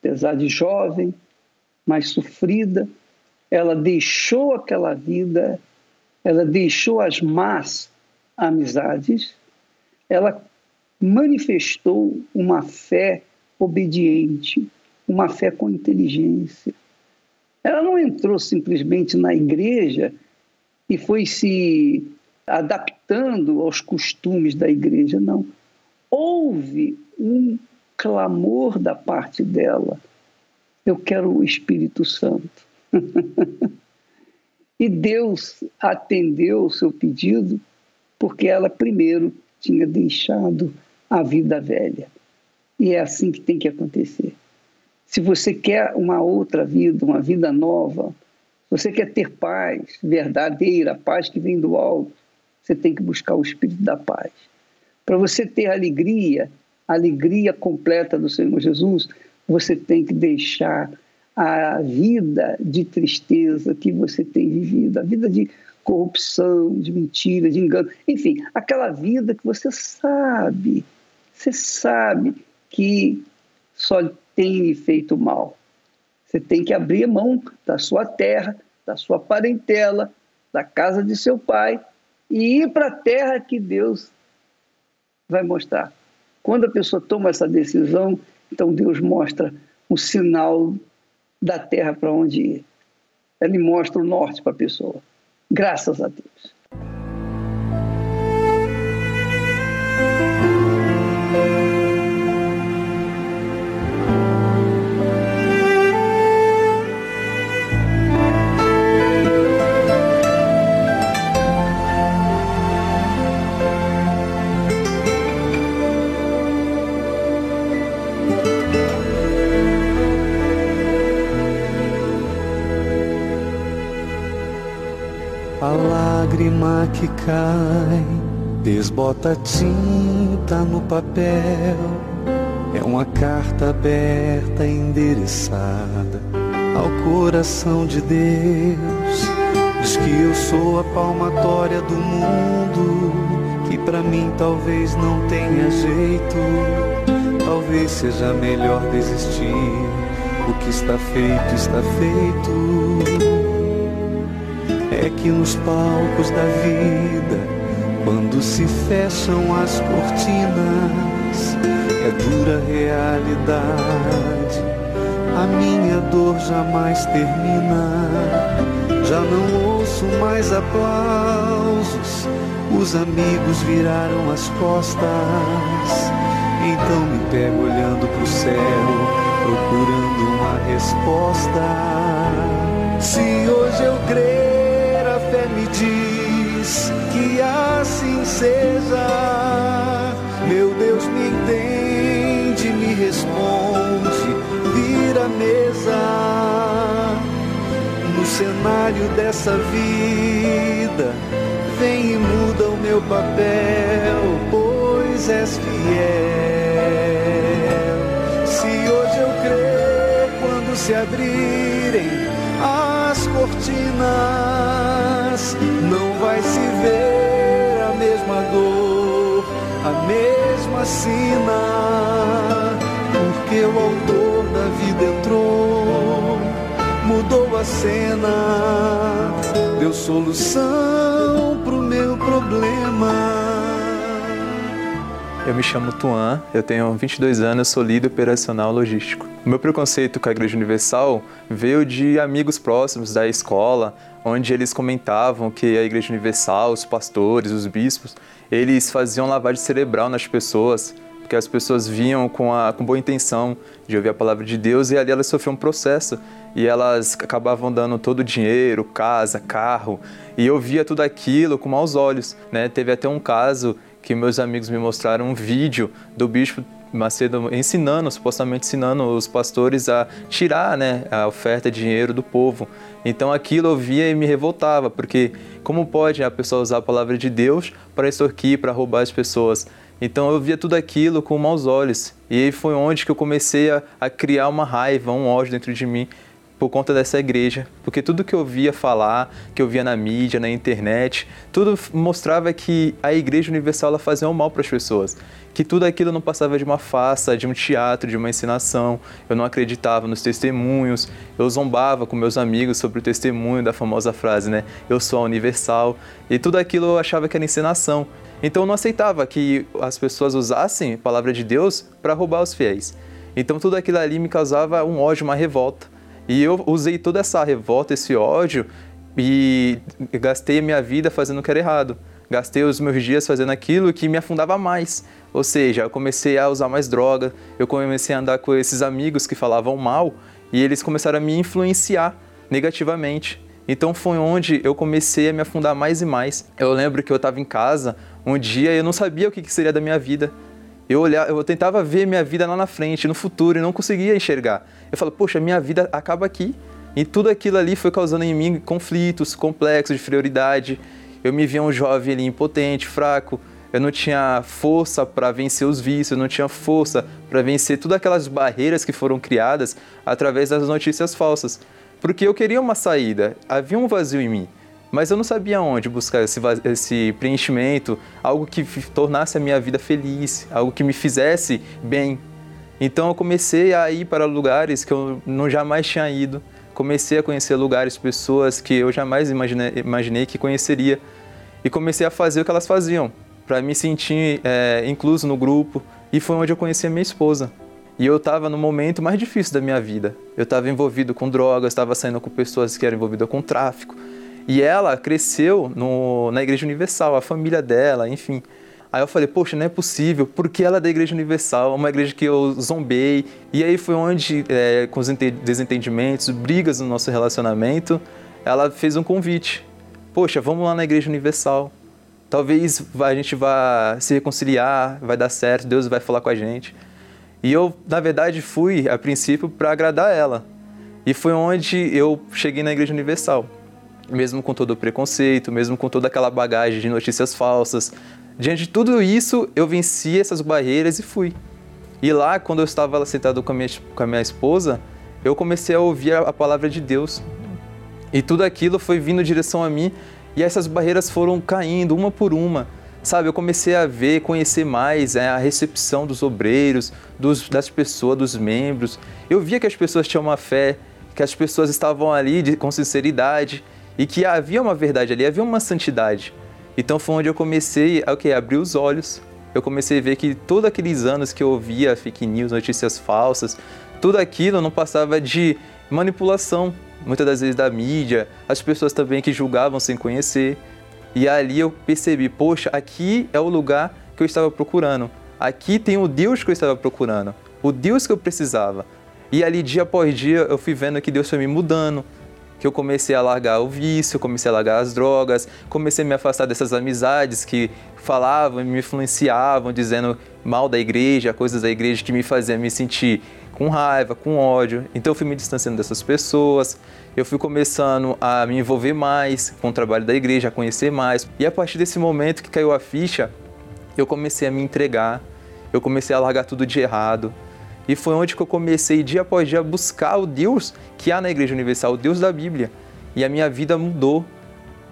apesar de jovem, mas sofrida. Ela deixou aquela vida, ela deixou as más amizades, ela manifestou uma fé obediente, uma fé com inteligência. Ela não entrou simplesmente na igreja e foi se adaptando aos costumes da igreja, não. Houve um clamor da parte dela: eu quero o Espírito Santo. e Deus atendeu o seu pedido porque ela primeiro tinha deixado a vida velha. E é assim que tem que acontecer. Se você quer uma outra vida, uma vida nova, você quer ter paz verdadeira, paz que vem do alto, você tem que buscar o espírito da paz. Para você ter alegria, alegria completa do Senhor Jesus, você tem que deixar a vida de tristeza que você tem vivido, a vida de corrupção, de mentira, de engano, enfim, aquela vida que você sabe, você sabe que só tem lhe feito mal. Você tem que abrir mão da sua terra, da sua parentela, da casa de seu pai e ir para a terra que Deus vai mostrar. Quando a pessoa toma essa decisão, então Deus mostra o sinal da terra para onde ir. Ele mostra o norte para a pessoa. Graças a Deus. Lágrima que cai, desbota tinta no papel. É uma carta aberta, endereçada ao coração de Deus. Diz que eu sou a palmatória do mundo, que para mim talvez não tenha jeito. Talvez seja melhor desistir. O que está feito, está feito é que nos palcos da vida, quando se fecham as cortinas, é dura realidade. A minha dor jamais termina. Já não ouço mais aplausos, os amigos viraram as costas. Então me pego olhando pro céu, procurando uma resposta. Se hoje eu creio me diz que assim seja. Meu Deus me entende, me responde, vira mesa. No cenário dessa vida, vem e muda o meu papel, pois és fiel. Se hoje eu crer, quando se abrirem as cortinas, não vai se ver a mesma dor, a mesma sina, porque o autor da vida entrou, mudou a cena, deu solução pro meu problema. Eu me chamo Tuan, eu tenho 22 anos, sou líder operacional logístico. O meu preconceito com a Igreja Universal veio de amigos próximos da escola, onde eles comentavam que a Igreja Universal, os pastores, os bispos, eles faziam lavagem cerebral nas pessoas, porque as pessoas vinham com, a, com boa intenção de ouvir a palavra de Deus e ali elas sofriam um processo e elas acabavam dando todo o dinheiro, casa, carro, e eu via tudo aquilo com maus olhos, né? Teve até um caso que meus amigos me mostraram um vídeo do bispo Macedo ensinando, supostamente ensinando os pastores a tirar né, a oferta de dinheiro do povo. Então aquilo eu via e me revoltava, porque como pode a pessoa usar a palavra de Deus para extorquir, para roubar as pessoas? Então eu via tudo aquilo com maus olhos. E aí foi onde que eu comecei a, a criar uma raiva, um ódio dentro de mim por conta dessa igreja, porque tudo que eu via falar, que eu via na mídia, na internet, tudo mostrava que a igreja universal ela fazia um mal para as pessoas, que tudo aquilo não passava de uma farsa, de um teatro, de uma ensinação. Eu não acreditava nos testemunhos, eu zombava com meus amigos sobre o testemunho da famosa frase, né? Eu sou a universal, e tudo aquilo eu achava que era encenação. Então eu não aceitava que as pessoas usassem a palavra de Deus para roubar os fiéis. Então tudo aquilo ali me causava um ódio, uma revolta. E eu usei toda essa revolta, esse ódio e gastei a minha vida fazendo o que era errado. Gastei os meus dias fazendo aquilo que me afundava mais. Ou seja, eu comecei a usar mais droga, eu comecei a andar com esses amigos que falavam mal e eles começaram a me influenciar negativamente. Então foi onde eu comecei a me afundar mais e mais. Eu lembro que eu estava em casa um dia e eu não sabia o que seria da minha vida. Eu, olhava, eu tentava ver minha vida lá na frente, no futuro, e não conseguia enxergar. Eu falo, poxa, minha vida acaba aqui. E tudo aquilo ali foi causando em mim conflitos complexos de prioridade. Eu me via um jovem ali impotente, fraco. Eu não tinha força para vencer os vícios, eu não tinha força para vencer todas aquelas barreiras que foram criadas através das notícias falsas. Porque eu queria uma saída, havia um vazio em mim mas eu não sabia onde buscar esse, esse preenchimento, algo que tornasse a minha vida feliz, algo que me fizesse bem. Então eu comecei a ir para lugares que eu não jamais tinha ido. comecei a conhecer lugares, pessoas que eu jamais imaginei, imaginei que conheceria. E comecei a fazer o que elas faziam, para me sentir é, incluso no grupo. E foi onde eu conheci a minha esposa. E eu estava no momento mais difícil da minha vida. Eu estava envolvido com drogas, estava saindo com pessoas que eram envolvidas com tráfico. E ela cresceu no, na Igreja Universal, a família dela, enfim. Aí eu falei, poxa, não é possível, porque ela é da Igreja Universal, uma igreja que eu zombei. E aí foi onde, é, com os desentendimentos, brigas no nosso relacionamento, ela fez um convite. Poxa, vamos lá na Igreja Universal. Talvez a gente vá se reconciliar, vai dar certo, Deus vai falar com a gente. E eu, na verdade, fui, a princípio, para agradar ela. E foi onde eu cheguei na Igreja Universal mesmo com todo o preconceito, mesmo com toda aquela bagagem de notícias falsas. Diante de tudo isso, eu venci essas barreiras e fui. E lá, quando eu estava sentado com a minha, com a minha esposa, eu comecei a ouvir a, a palavra de Deus. E tudo aquilo foi vindo em direção a mim, e essas barreiras foram caindo uma por uma. Sabe, eu comecei a ver, conhecer mais é, a recepção dos obreiros, dos, das pessoas, dos membros. Eu via que as pessoas tinham uma fé, que as pessoas estavam ali de, com sinceridade e que havia uma verdade ali, havia uma santidade. Então foi onde eu comecei a okay, abrir os olhos. Eu comecei a ver que todos aqueles anos que eu ouvia fake news, notícias falsas, tudo aquilo não passava de manipulação, muitas das vezes da mídia, as pessoas também que julgavam sem conhecer. E ali eu percebi, poxa, aqui é o lugar que eu estava procurando. Aqui tem o Deus que eu estava procurando, o Deus que eu precisava. E ali dia após dia eu fui vendo que Deus foi me mudando, que eu comecei a largar o vício, comecei a largar as drogas, comecei a me afastar dessas amizades que falavam e me influenciavam, dizendo mal da igreja, coisas da igreja que me faziam me sentir com raiva, com ódio. Então eu fui me distanciando dessas pessoas, eu fui começando a me envolver mais com o trabalho da igreja, a conhecer mais. E a partir desse momento que caiu a ficha, eu comecei a me entregar, eu comecei a largar tudo de errado, e foi onde que eu comecei dia após dia a buscar o Deus que há na Igreja Universal, o Deus da Bíblia. E a minha vida mudou.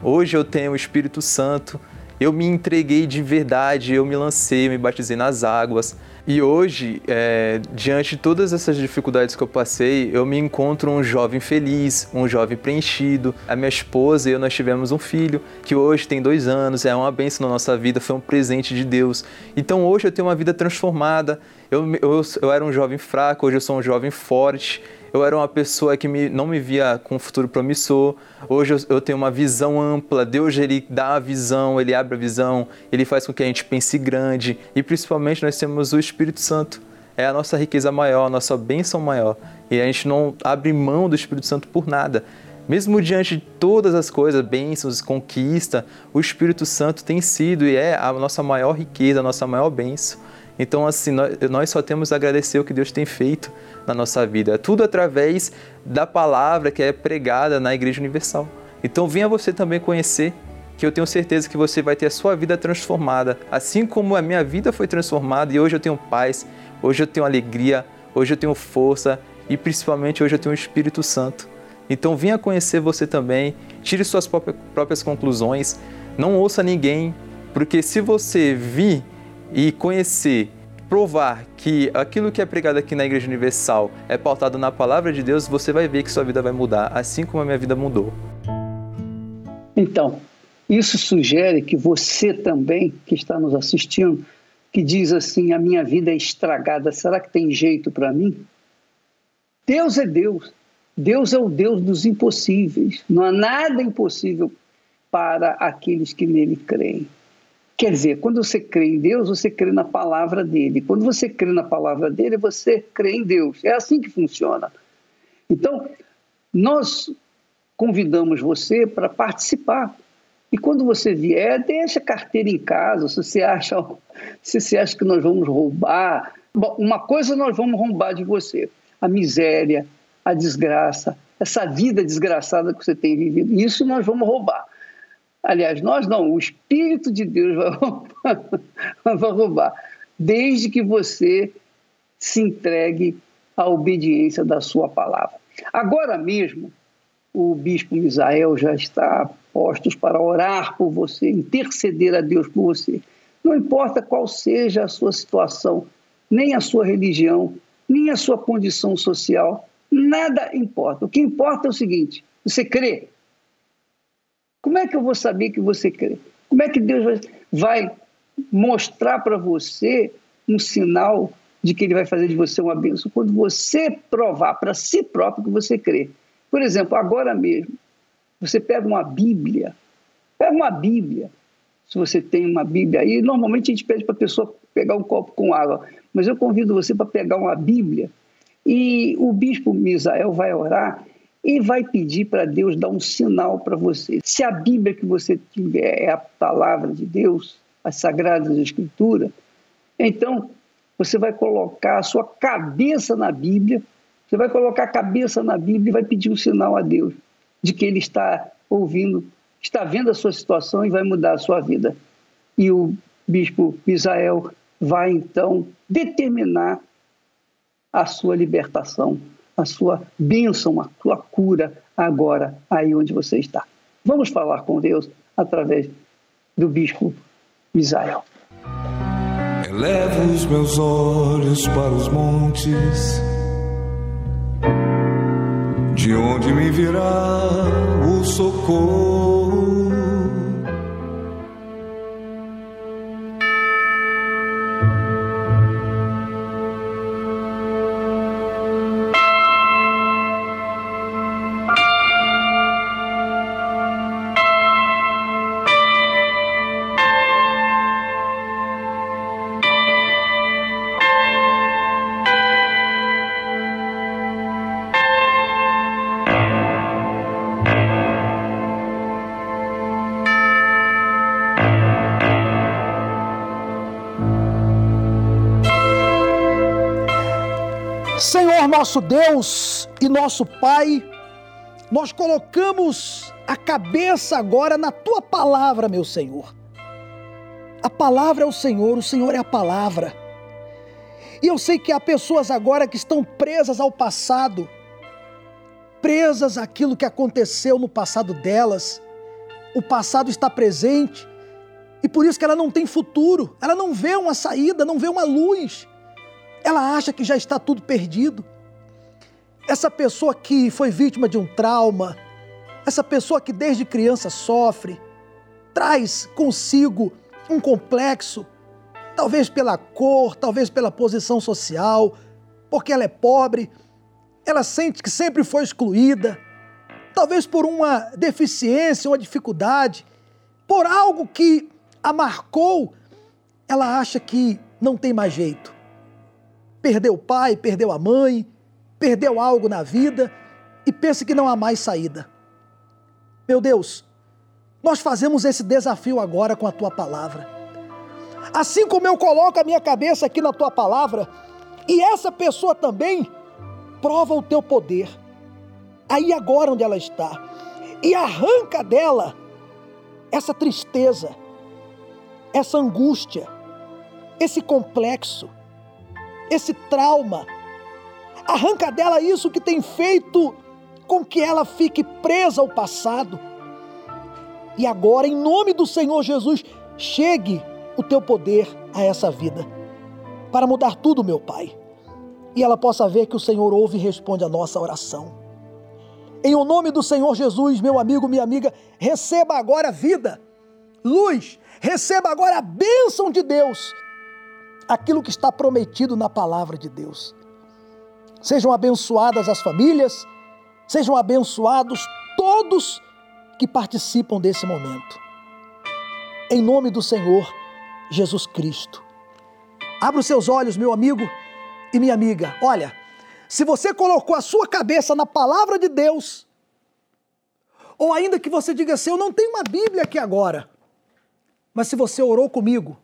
Hoje eu tenho o Espírito Santo, eu me entreguei de verdade, eu me lancei, eu me batizei nas águas. E hoje, é, diante de todas essas dificuldades que eu passei, eu me encontro um jovem feliz, um jovem preenchido. A minha esposa e eu, nós tivemos um filho que hoje tem dois anos, é uma bênção na nossa vida, foi um presente de Deus. Então hoje eu tenho uma vida transformada. Eu, eu, eu era um jovem fraco, hoje eu sou um jovem forte eu era uma pessoa que me, não me via com um futuro promissor. Hoje eu, eu, tenho uma visão ampla. Deus ele dá a visão, ele abre a visão, ele faz com que a gente pense grande. E principalmente nós temos o Espírito Santo. É a nossa riqueza maior, a nossa bênção maior. E a gente não abre mão do Espírito Santo por nada. Mesmo diante de todas as coisas, bênçãos, conquista, o Espírito Santo tem sido e é a nossa maior riqueza, a nossa maior bênção. Então, assim, nós só temos a agradecer o que Deus tem feito na nossa vida. É tudo através da palavra que é pregada na Igreja Universal. Então, venha você também conhecer, que eu tenho certeza que você vai ter a sua vida transformada. Assim como a minha vida foi transformada e hoje eu tenho paz, hoje eu tenho alegria, hoje eu tenho força e principalmente hoje eu tenho o Espírito Santo. Então, venha conhecer você também, tire suas próprias conclusões, não ouça ninguém, porque se você vir e conhecer, provar que aquilo que é pregado aqui na Igreja Universal é pautado na palavra de Deus, você vai ver que sua vida vai mudar, assim como a minha vida mudou. Então, isso sugere que você também, que está nos assistindo, que diz assim: a minha vida é estragada, será que tem jeito para mim? Deus é Deus. Deus é o Deus dos impossíveis. Não há nada impossível para aqueles que nele creem. Quer dizer, quando você crê em Deus, você crê na palavra dele. Quando você crê na palavra dele, você crê em Deus. É assim que funciona. Então, nós convidamos você para participar. E quando você vier, deixa a carteira em casa. Se você acha, se você acha que nós vamos roubar, bom, uma coisa nós vamos roubar de você: a miséria, a desgraça, essa vida desgraçada que você tem vivido. Isso nós vamos roubar. Aliás, nós não, o Espírito de Deus vai roubar, vai roubar desde que você se entregue à obediência da sua palavra. Agora mesmo, o bispo Misael já está postos para orar por você, interceder a Deus por você. Não importa qual seja a sua situação, nem a sua religião, nem a sua condição social, Nada importa. O que importa é o seguinte: você crê. Como é que eu vou saber que você crê? Como é que Deus vai mostrar para você um sinal de que Ele vai fazer de você uma bênção? Quando você provar para si próprio que você crê. Por exemplo, agora mesmo, você pega uma Bíblia, pega uma Bíblia, se você tem uma Bíblia aí, normalmente a gente pede para a pessoa pegar um copo com água, mas eu convido você para pegar uma Bíblia e o bispo Misael vai orar e vai pedir para Deus dar um sinal para você. Se a Bíblia que você tiver é a palavra de Deus, as Sagradas Escrituras, então você vai colocar a sua cabeça na Bíblia, você vai colocar a cabeça na Bíblia e vai pedir um sinal a Deus de que Ele está ouvindo, está vendo a sua situação e vai mudar a sua vida. E o bispo Misael vai então determinar a sua libertação a sua bênção, a sua cura agora aí onde você está. Vamos falar com Deus através do bispo Misael. Elevo os meus olhos para os montes, de onde me virá o socorro. Nosso Deus e nosso Pai, nós colocamos a cabeça agora na tua palavra, meu Senhor. A palavra é o Senhor, o Senhor é a palavra. E eu sei que há pessoas agora que estão presas ao passado, presas àquilo que aconteceu no passado delas. O passado está presente e por isso que ela não tem futuro, ela não vê uma saída, não vê uma luz. Ela acha que já está tudo perdido essa pessoa que foi vítima de um trauma, essa pessoa que desde criança sofre, traz consigo um complexo, talvez pela cor, talvez pela posição social, porque ela é pobre, ela sente que sempre foi excluída, talvez por uma deficiência, uma dificuldade, por algo que a marcou, ela acha que não tem mais jeito. Perdeu o pai, perdeu a mãe, perdeu algo na vida e pensa que não há mais saída. Meu Deus, nós fazemos esse desafio agora com a tua palavra. Assim como eu coloco a minha cabeça aqui na tua palavra, e essa pessoa também prova o teu poder. Aí agora onde ela está, e arranca dela essa tristeza, essa angústia, esse complexo, esse trauma Arranca dela isso que tem feito com que ela fique presa ao passado. E agora, em nome do Senhor Jesus, chegue o teu poder a essa vida para mudar tudo, meu Pai. E ela possa ver que o Senhor ouve e responde a nossa oração. Em o nome do Senhor Jesus, meu amigo, minha amiga, receba agora vida, luz, receba agora a bênção de Deus, aquilo que está prometido na palavra de Deus. Sejam abençoadas as famílias, sejam abençoados todos que participam desse momento. Em nome do Senhor Jesus Cristo. Abra os seus olhos, meu amigo e minha amiga. Olha, se você colocou a sua cabeça na palavra de Deus, ou ainda que você diga assim: Eu não tenho uma Bíblia aqui agora, mas se você orou comigo,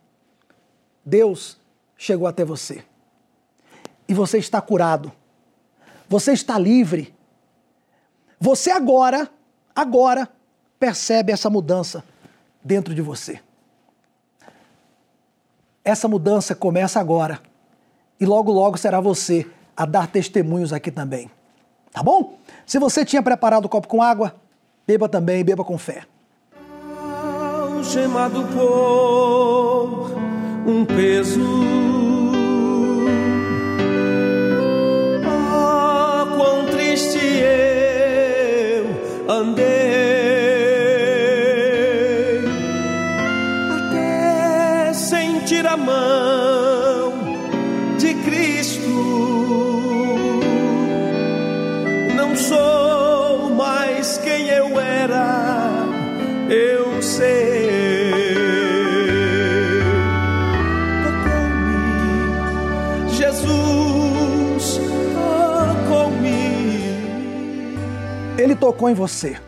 Deus chegou até você e você está curado você está livre. Você agora, agora, percebe essa mudança dentro de você. Essa mudança começa agora. E logo, logo será você a dar testemunhos aqui também. Tá bom? Se você tinha preparado o copo com água, beba também, beba com fé. Um peso tocou em você.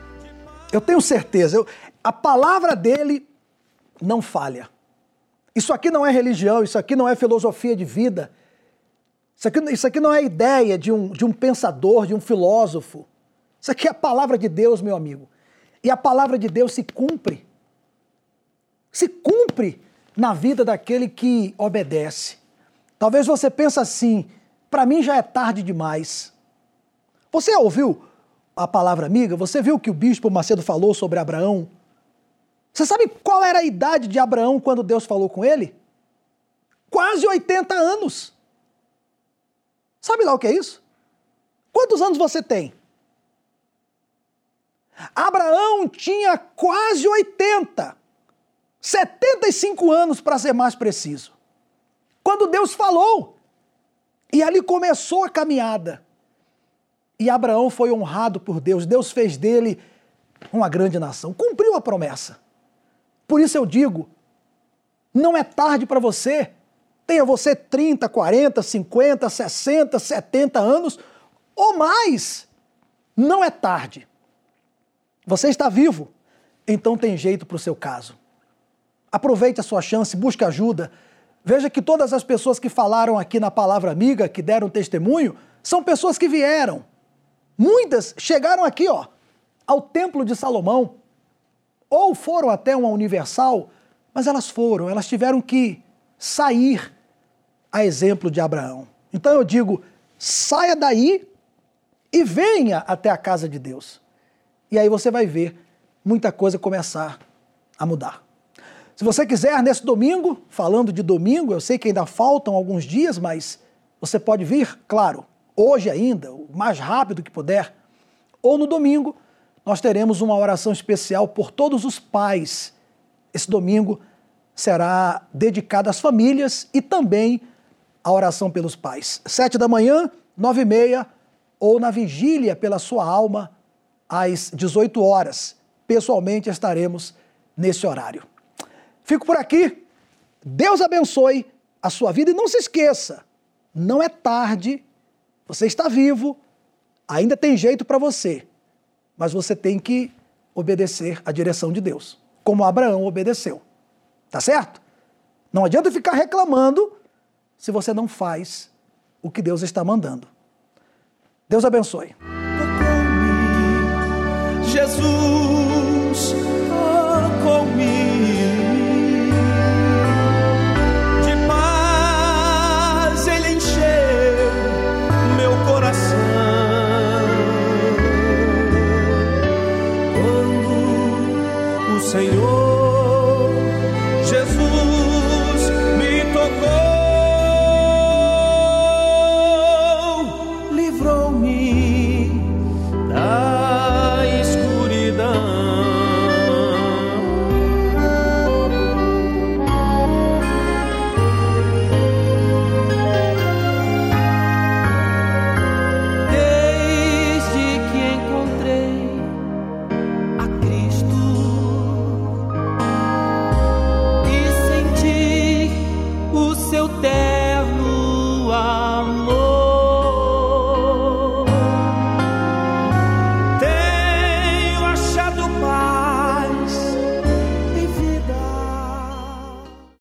Eu tenho certeza. Eu, a palavra dele não falha. Isso aqui não é religião, isso aqui não é filosofia de vida. Isso aqui, isso aqui não é ideia de um, de um pensador, de um filósofo. Isso aqui é a palavra de Deus, meu amigo. E a palavra de Deus se cumpre. Se cumpre na vida daquele que obedece. Talvez você pense assim: para mim já é tarde demais. Você ouviu a palavra amiga? Você viu que o bispo Macedo falou sobre Abraão? Você sabe qual era a idade de Abraão quando Deus falou com ele? Quase 80 anos. Sabe lá o que é isso? Quantos anos você tem? Abraão tinha quase 80. 75 anos para ser mais preciso. Quando Deus falou. E ali começou a caminhada. E Abraão foi honrado por Deus. Deus fez dele uma grande nação. Cumpriu a promessa. Por isso eu digo: não é tarde para você. Tenha você 30, 40, 50, 60, 70 anos ou mais. Não é tarde. Você está vivo, então tem jeito para o seu caso. Aproveite a sua chance, busque ajuda. Veja que todas as pessoas que falaram aqui na palavra amiga, que deram testemunho, são pessoas que vieram. Muitas chegaram aqui, ó, ao Templo de Salomão, ou foram até uma Universal, mas elas foram, elas tiveram que sair a exemplo de Abraão. Então eu digo, saia daí e venha até a casa de Deus. E aí você vai ver muita coisa começar a mudar. Se você quiser, nesse domingo, falando de domingo, eu sei que ainda faltam alguns dias, mas você pode vir, claro, hoje ainda, o mais rápido que puder, ou no domingo, nós teremos uma oração especial por todos os pais. Esse domingo será dedicado às famílias e também à oração pelos pais. Sete da manhã, nove e meia, ou na vigília pela sua alma, às 18 horas. Pessoalmente estaremos nesse horário. Fico por aqui. Deus abençoe a sua vida e não se esqueça, não é tarde, você está vivo, ainda tem jeito para você, mas você tem que obedecer à direção de Deus, como Abraão obedeceu. Tá certo? Não adianta ficar reclamando se você não faz o que Deus está mandando. Deus abençoe. Jesus